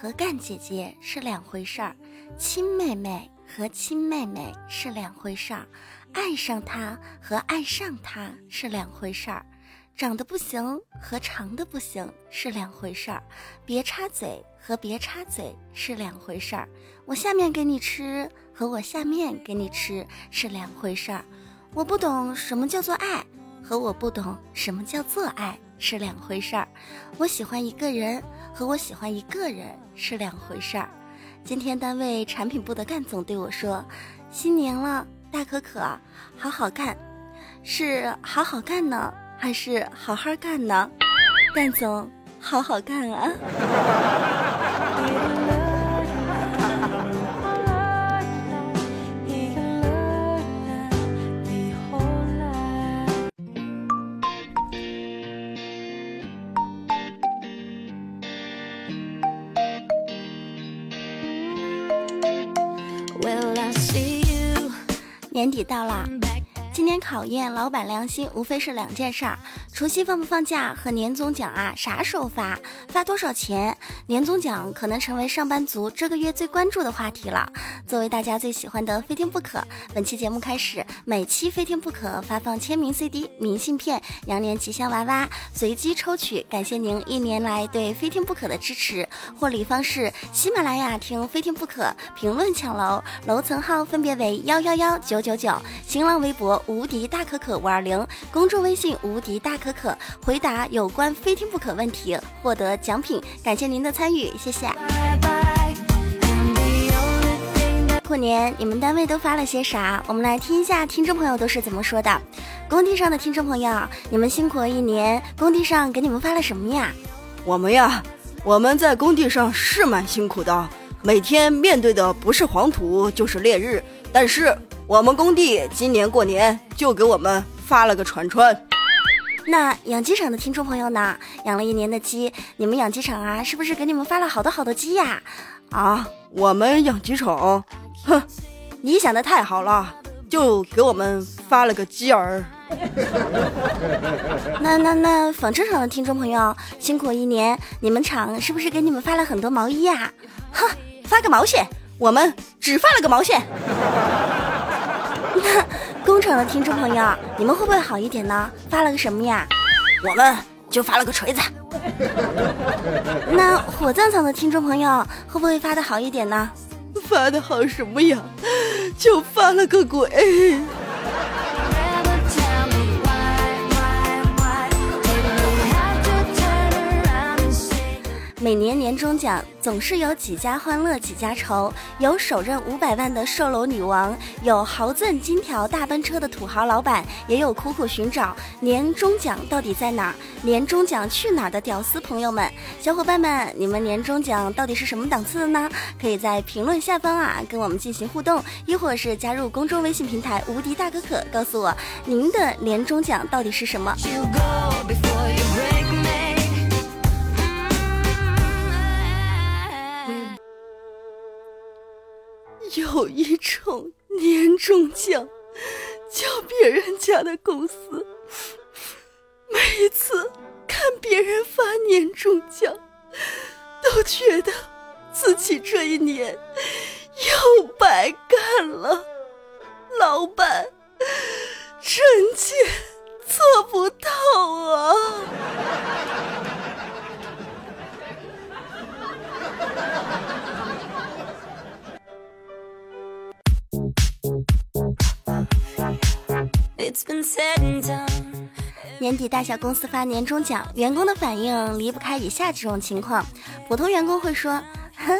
和干姐姐是两回事儿，亲妹妹和亲妹妹是两回事儿，爱上他和爱上他是两回事儿。长得不行和长得不行是两回事儿，别插嘴和别插嘴是两回事儿。我下面给你吃和我下面给你吃是两回事儿。我不懂什么叫做爱，和我不懂什么叫做爱是两回事儿。我喜欢一个人和我喜欢一个人是两回事儿。今天单位产品部的干总对我说：“新年了，大可可，好好干，是好好干呢。”还是好好干呢，干总，好好干啊！年底到了。今年考验老板良心，无非是两件事儿：除夕放不放假和年终奖啊，啥时候发，发多少钱？年终奖可能成为上班族这个月最关注的话题了。作为大家最喜欢的非听不可，本期节目开始，每期非听不可发放签名 CD、明信片、羊年吉祥娃娃，随机抽取。感谢您一年来对非听不可的支持。获礼方式：喜马拉雅听非听不可，评论抢楼，楼层号分别为幺幺幺九九九，新浪微博。无敌大可可五二零，公众微信无敌大可可，回答有关非听不可问题，获得奖品。感谢您的参与，谢谢。过年你们单位都发了些啥？我们来听一下听众朋友都是怎么说的。工地上的听众朋友，你们辛苦了一年，工地上给你们发了什么呀？我们呀，我们在工地上是蛮辛苦的，每天面对的不是黄土就是烈日，但是。我们工地今年过年就给我们发了个串串。那养鸡场的听众朋友呢？养了一年的鸡，你们养鸡场啊，是不是给你们发了好多好多鸡呀？啊，我们养鸡场，哼，你想的太好了，就给我们发了个鸡儿。那那那纺织厂的听众朋友，辛苦一年，你们厂是不是给你们发了很多毛衣呀？哼，发个毛线，我们只发了个毛线。那工厂的听众朋友，你们会不会好一点呢？发了个什么呀？我们就发了个锤子。那火葬场的听众朋友会不会发的好一点呢？发的好什么呀？就发了个鬼。每年年终奖总是有几家欢乐几家愁，有首任五百万的售楼女王，有豪赠金条大奔车的土豪老板，也有苦苦寻找年终奖到底在哪儿，年终奖去哪儿的屌丝朋友们，小伙伴们，你们年终奖到底是什么档次的呢？可以在评论下方啊跟我们进行互动，亦或是加入公众微信平台无敌大可可，告诉我您的年终奖到底是什么。有一种年终奖，叫别人家的公司。每一次看别人发年终奖，都觉得自己这一年又白干了。老板，臣妾做不到啊。年底大小公司发年终奖，员工的反应离不开以下几种情况：普通员工会说：“哼，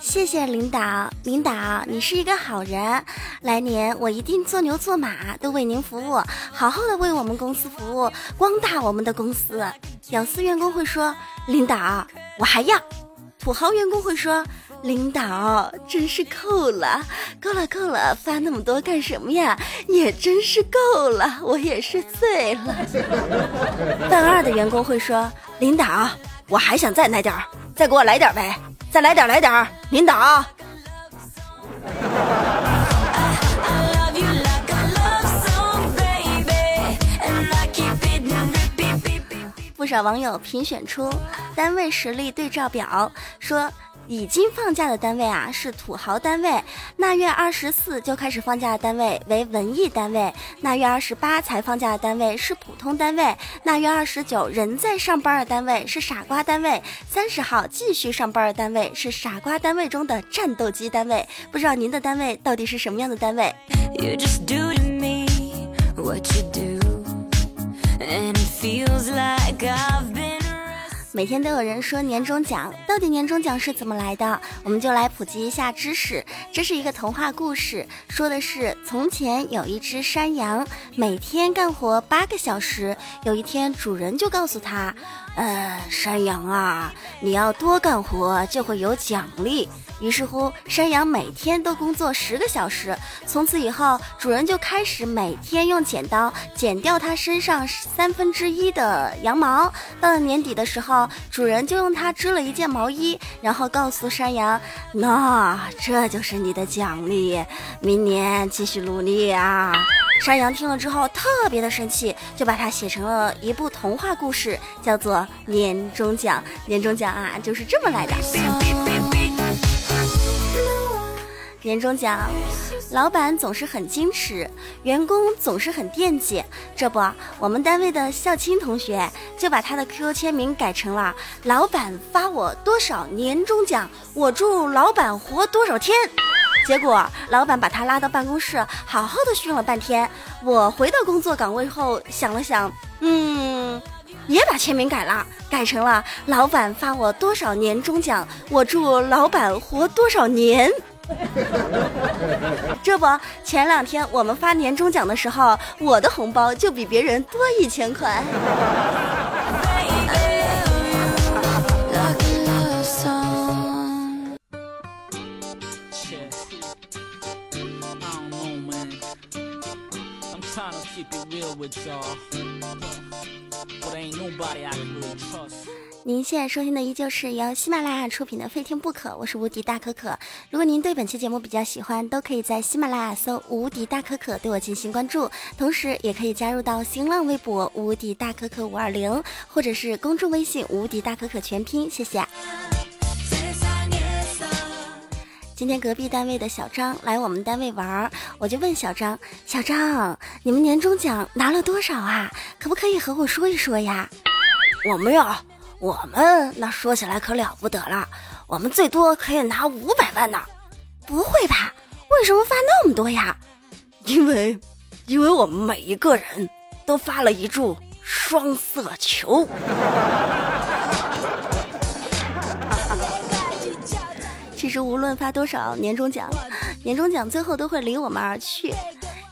谢谢领导，领导你是一个好人，来年我一定做牛做马都为您服务，好好的为我们公司服务，光大我们的公司。”屌丝员工会说：“领导我还要。”土豪员工会说：“领导真是够了，够了，够了，发那么多干什么呀？也真是够了，我也是醉了。办二的员工会说：“领导，我还想再来点儿，再给我来点儿呗，再来点，来点儿，领导。”不少网友评选出单位实力对照表，说。已经放假的单位啊是土豪单位，腊月二十四就开始放假的单位为文艺单位，腊月二十八才放假的单位是普通单位，腊月二十九仍在上班的单位是傻瓜单位，三十号继续上班的单位是傻瓜单位中的战斗机单位。不知道您的单位到底是什么样的单位？每天都有人说年终奖，到底年终奖是怎么来的？我们就来普及一下知识。这是一个童话故事，说的是从前有一只山羊，每天干活八个小时。有一天，主人就告诉他。呃，山羊啊，你要多干活就会有奖励。于是乎，山羊每天都工作十个小时。从此以后，主人就开始每天用剪刀剪掉它身上三分之一的羊毛。到了年底的时候，主人就用它织了一件毛衣，然后告诉山羊：“那这就是你的奖励，明年继续努力啊。”山羊听了之后特别的生气，就把它写成了一部童话故事，叫做《年终奖》。年终奖啊，就是这么来的。年终奖，老板总是很矜持，员工总是很惦记。这不，我们单位的校青同学就把他的 QQ 签名改成了“老板发我多少年终奖，我祝老板活多少天”。结果，老板把他拉到办公室，好好的训了半天。我回到工作岗位后，想了想，嗯，也把签名改了，改成了“老板发我多少年终奖，我祝老板活多少年”。这不，前两天我们发年终奖的时候，我的红包就比别人多一千块。您现在收听的依旧是由喜马拉雅出品的《非听不可》，我是无敌大可可。如果您对本期节目比较喜欢，都可以在喜马拉雅搜“无敌大可可”对我进行关注，同时也可以加入到新浪微博“无敌大可可五二零”或者是公众微信“无敌大可可全拼”。谢谢。今天隔壁单位的小张来我们单位玩，我就问小张：“小张，你们年终奖拿了多少啊？可不可以和我说一说呀？”我们呀，我们那说起来可了不得了，我们最多可以拿五百万呢。不会吧？为什么发那么多呀？因为，因为我们每一个人都发了一注双色球。其实无论发多少年终奖，年终奖最后都会离我们而去。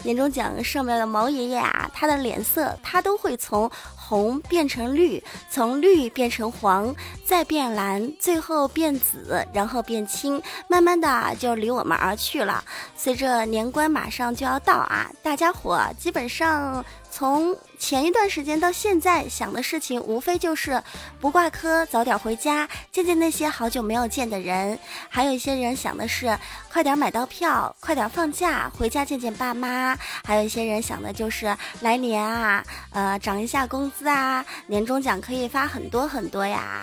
年终奖上面的毛爷爷啊，他的脸色他都会从红变成绿，从绿变成黄，再变蓝，最后变紫，然后变青，慢慢的就离我们而去了。随着年关马上就要到啊，大家伙基本上。从前一段时间到现在，想的事情无非就是不挂科，早点回家，见见那些好久没有见的人。还有一些人想的是快点买到票，快点放假，回家见见爸妈。还有一些人想的就是来年啊，呃，涨一下工资啊，年终奖可以发很多很多呀。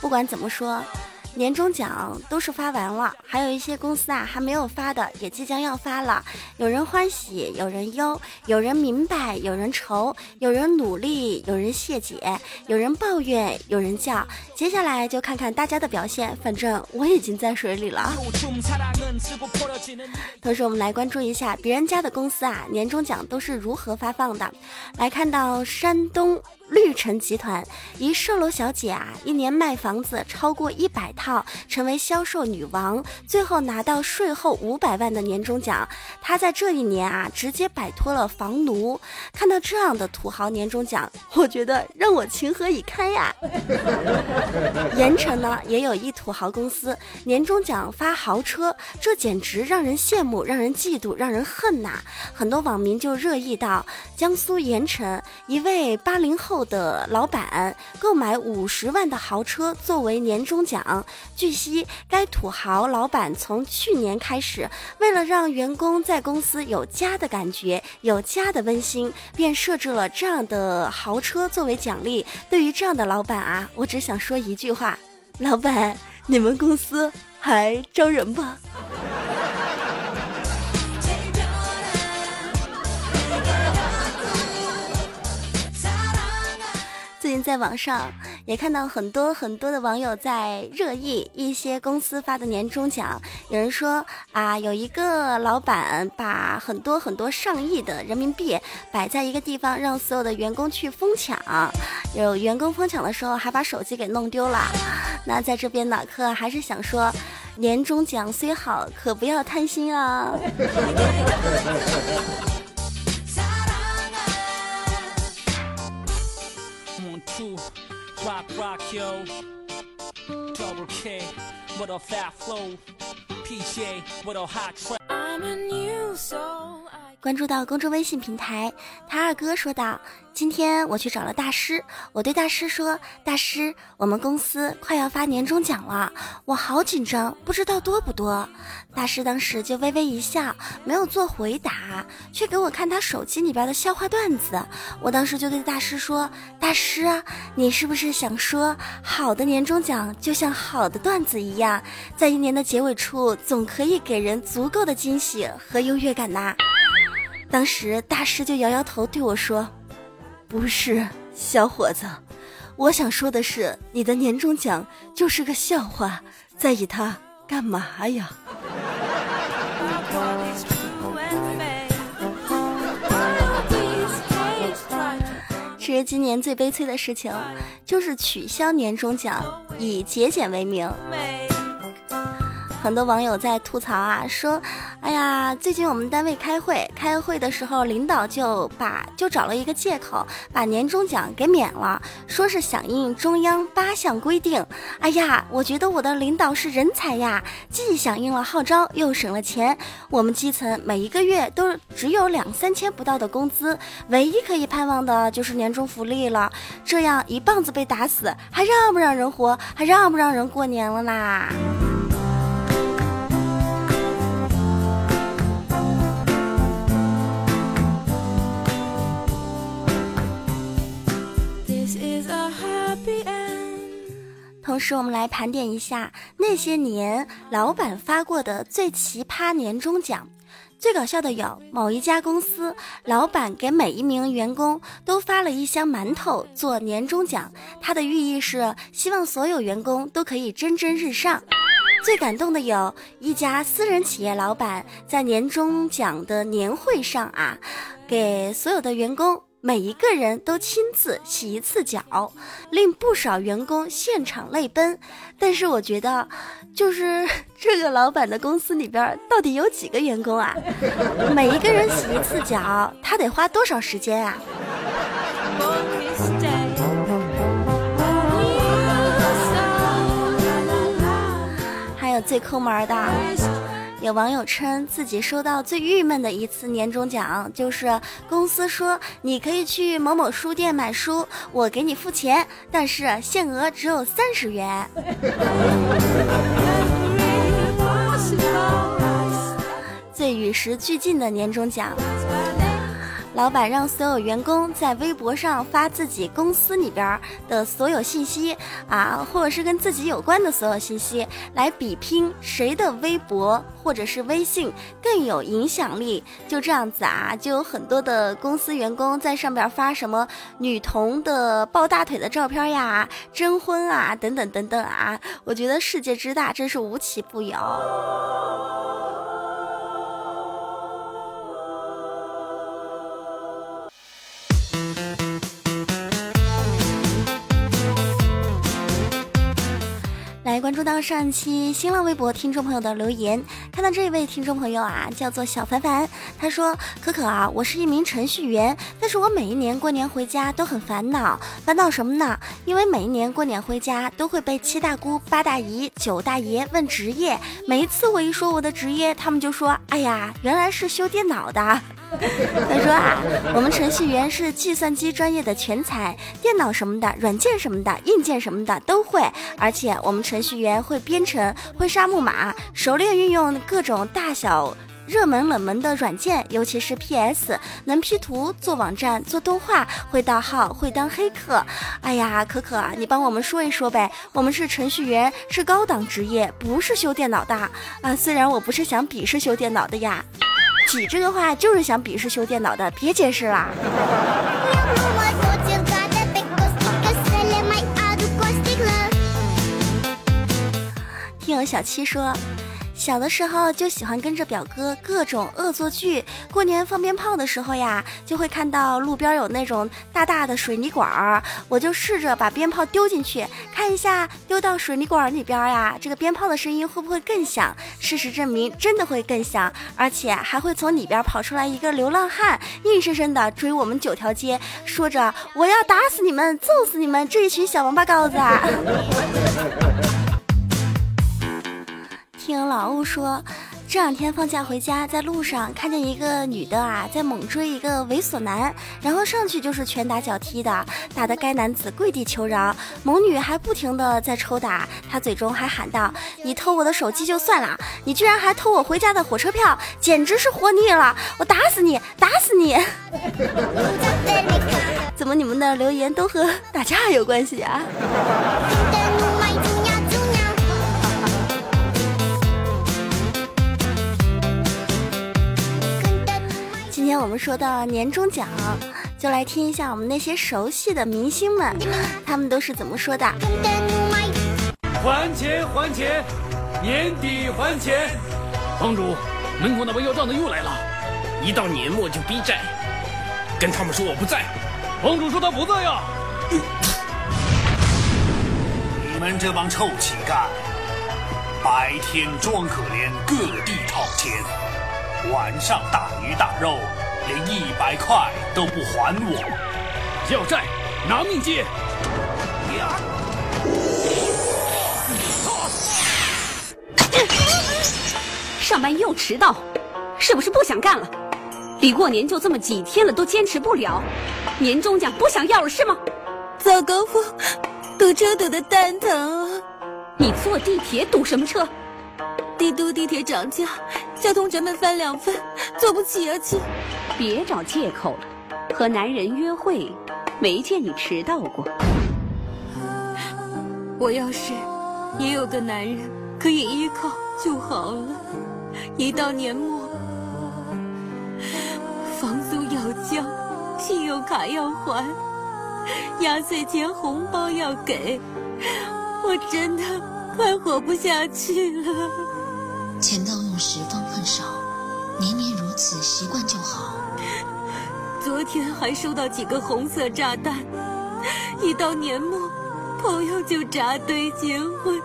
不管怎么说。年终奖都是发完了，还有一些公司啊还没有发的，也即将要发了。有人欢喜，有人忧，有人明白，有人愁，有人努力，有人谢解，有人抱怨，有人叫。接下来就看看大家的表现，反正我已经在水里了。同时，我们来关注一下别人家的公司啊，年终奖都是如何发放的。来看到山东。绿城集团一售楼小姐啊，一年卖房子超过一百套，成为销售女王，最后拿到税后五百万的年终奖。她在这一年啊，直接摆脱了房奴。看到这样的土豪年终奖，我觉得让我情何以堪呀！盐城呢，也有一土豪公司，年终奖发豪车，这简直让人羡慕，让人嫉妒，让人恨呐！很多网民就热议到，江苏盐城一位八零后。的老板购买五十万的豪车作为年终奖。据悉，该土豪老板从去年开始，为了让员工在公司有家的感觉，有家的温馨，便设置了这样的豪车作为奖励。对于这样的老板啊，我只想说一句话：老板，你们公司还招人吗？最近在网上也看到很多很多的网友在热议一些公司发的年终奖。有人说啊，有一个老板把很多很多上亿的人民币摆在一个地方，让所有的员工去疯抢。有员工疯抢的时候还把手机给弄丢了。那在这边呢，可还是想说，年终奖虽好，可不要贪心啊。rock, rock, yo. Double K, what a fat flow. PJ, what a hot track. I'm a new 关注到公众微信平台，他二哥说道。今天我去找了大师，我对大师说：“大师，我们公司快要发年终奖了，我好紧张，不知道多不多。”大师当时就微微一笑，没有做回答，却给我看他手机里边的笑话段子。我当时就对大师说：“大师，你是不是想说，好的年终奖就像好的段子一样，在一年的结尾处总可以给人足够的惊喜和优越感呐？”当时大师就摇摇头对我说。不是，小伙子，我想说的是，你的年终奖就是个笑话，在意它干嘛呀？其实今年最悲催的事情，就是取消年终奖，以节俭为名。很多网友在吐槽啊，说：“哎呀，最近我们单位开会，开会的时候，领导就把就找了一个借口，把年终奖给免了，说是响应中央八项规定。哎呀，我觉得我的领导是人才呀，既响应了号召，又省了钱。我们基层每一个月都只有两三千不到的工资，唯一可以盼望的就是年终福利了。这样一棒子被打死，还让不让人活？还让不让人过年了啦？”同时，我们来盘点一下那些年老板发过的最奇葩年终奖。最搞笑的有某一家公司，老板给每一名员工都发了一箱馒头做年终奖，它的寓意是希望所有员工都可以蒸蒸日上。最感动的有一家私人企业老板在年终奖的年会上啊，给所有的员工。每一个人都亲自洗一次脚，令不少员工现场泪奔。但是我觉得，就是这个老板的公司里边到底有几个员工啊？每一个人洗一次脚，他得花多少时间啊？还有最抠门的。有网友称自己收到最郁闷的一次年终奖，就是公司说你可以去某某书店买书，我给你付钱，但是限额只有三十元。最与时俱进的年终奖。老板让所有员工在微博上发自己公司里边的所有信息啊，或者是跟自己有关的所有信息，来比拼谁的微博或者是微信更有影响力。就这样子啊，就有很多的公司员工在上边发什么女童的抱大腿的照片呀、征婚啊等等等等啊。我觉得世界之大，真是无奇不有。到上期新浪微博听众朋友的留言，看到这一位听众朋友啊，叫做小凡凡，他说：“可可啊，我是一名程序员，但是我每一年过年回家都很烦恼，烦恼什么呢？因为每一年过年回家都会被七大姑八大姨九大爷问职业，每一次我一说我的职业，他们就说：哎呀，原来是修电脑的。”他说啊，我们程序员是计算机专业的全才，电脑什么的、软件什么的、硬件什么的都会，而且我们程序员会编程、会杀木马，熟练运用各种大小、热门、冷门的软件，尤其是 PS，能 P 图、做网站、做动画，会盗号、会当黑客。哎呀，可可，你帮我们说一说呗，我们是程序员，是高档职业，不是修电脑的啊。虽然我不是想鄙视修电脑的呀。挤这个话就是想鄙视修电脑的，别解释啦。听我小七说。小的时候就喜欢跟着表哥各种恶作剧。过年放鞭炮的时候呀，就会看到路边有那种大大的水泥管儿，我就试着把鞭炮丢进去，看一下丢到水泥管里边呀，这个鞭炮的声音会不会更响？事实证明，真的会更响，而且还会从里边跑出来一个流浪汉，硬生生的追我们九条街，说着我要打死你们，揍死你们这一群小王八羔子。听老欧说，这两天放假回家，在路上看见一个女的啊，在猛追一个猥琐男，然后上去就是拳打脚踢的，打得该男子跪地求饶，猛女还不停的在抽打，他嘴中还喊道：“你偷我的手机就算了，你居然还偷我回家的火车票，简直是活腻了！我打死你，打死你！” 怎么你们的留言都和打架有关系啊？天我们说到年终奖，就来听一下我们那些熟悉的明星们，他们都是怎么说的。还钱还钱，年底还钱。帮主，门口那帮要账的又来了，一到年末就逼债，跟他们说我不在。帮主说他不在呀。你们这帮臭乞丐，白天装可怜，各地讨钱，晚上大鱼大肉。连一百块都不还我，要债拿命借！上班又迟到，是不是不想干了？离过年就这么几天了，都坚持不了，年终奖不想要了是吗？早高峰堵车堵得蛋疼，你坐地铁堵什么车？帝都地铁涨价，交通成本翻两番，坐不起啊亲。别找借口了，和男人约会，没见你迟到过。我要是也有个男人可以依靠就好了。一到年末，房租要交，信用卡要还，压岁钱红包要给，我真的快活不下去了。钱到用时方恨少，年年如此，习惯就好。昨天还收到几个红色炸弹，一到年末，朋友就扎堆结婚，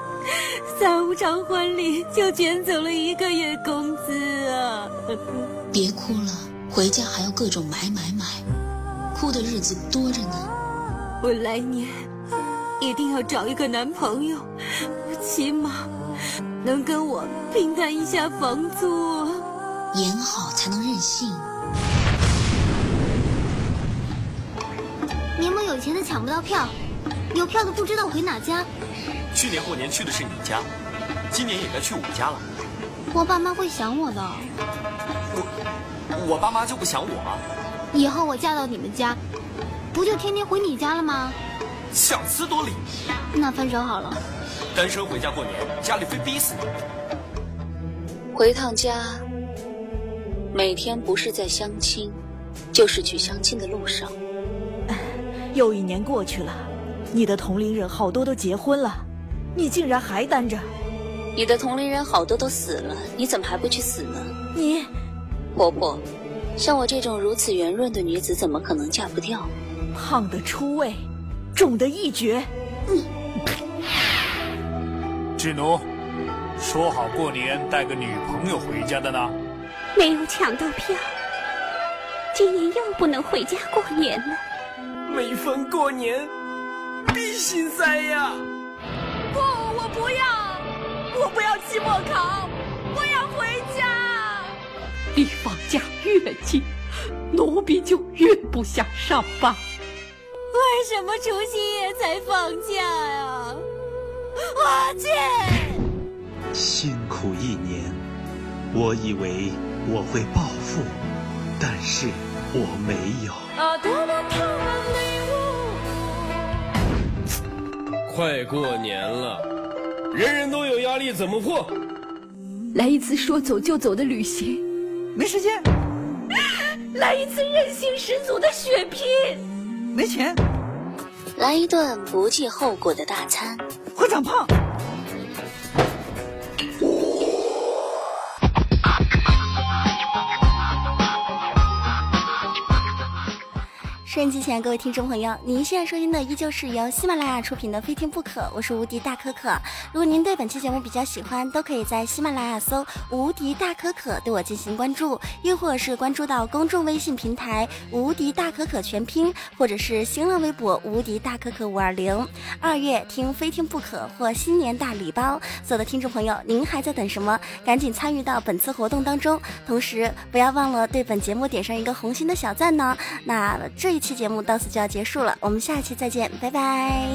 三五场婚礼就卷走了一个月工资啊！别哭了，回家还要各种买买买，哭的日子多着呢。我来年一定要找一个男朋友，起码能跟我平摊一下房租。演好才能任性。有钱的抢不到票，有票的不知道回哪家。去年过年去的是你家，今年也该去我家了。我爸妈会想我的。我我爸妈就不想我吗？以后我嫁到你们家，不就天天回你家了吗？想思夺理。那分手好了。单身回家过年，家里非逼死你。回趟家，每天不是在相亲，就是去相亲的路上。又一年过去了，你的同龄人好多都结婚了，你竟然还单着。你的同龄人好多都死了，你怎么还不去死呢？你，婆婆，像我这种如此圆润的女子，怎么可能嫁不掉？胖的出位，肿的一绝。嗯。智奴，说好过年带个女朋友回家的呢？没有抢到票，今年又不能回家过年了。每逢过年，必心塞呀！不，我不要，我不要期末考，我要回家。离放假越近，奴婢就越不想上班。为什么除夕夜才放假呀？阿姐，辛苦一年，我以为我会暴富，但是我没有。快过年了，人人都有压力，怎么破？来一次说走就走的旅行，没时间；来一次韧性十足的血拼，没钱；来一顿不计后果的大餐，会长胖。收音机前各位听众朋友，您现在收听的依旧是由喜马拉雅出品的《非听不可》，我是无敌大可可。如果您对本期节目比较喜欢，都可以在喜马拉雅搜“无敌大可可”对我进行关注，又或者是关注到公众微信平台“无敌大可可全拼”，或者是新浪微博“无敌大可可五二零”。二月听《非听不可》或新年大礼包，所有的听众朋友，您还在等什么？赶紧参与到本次活动当中，同时不要忘了对本节目点上一个红心的小赞呢。那这一。期节目到此就要结束了，我们下期再见，拜拜。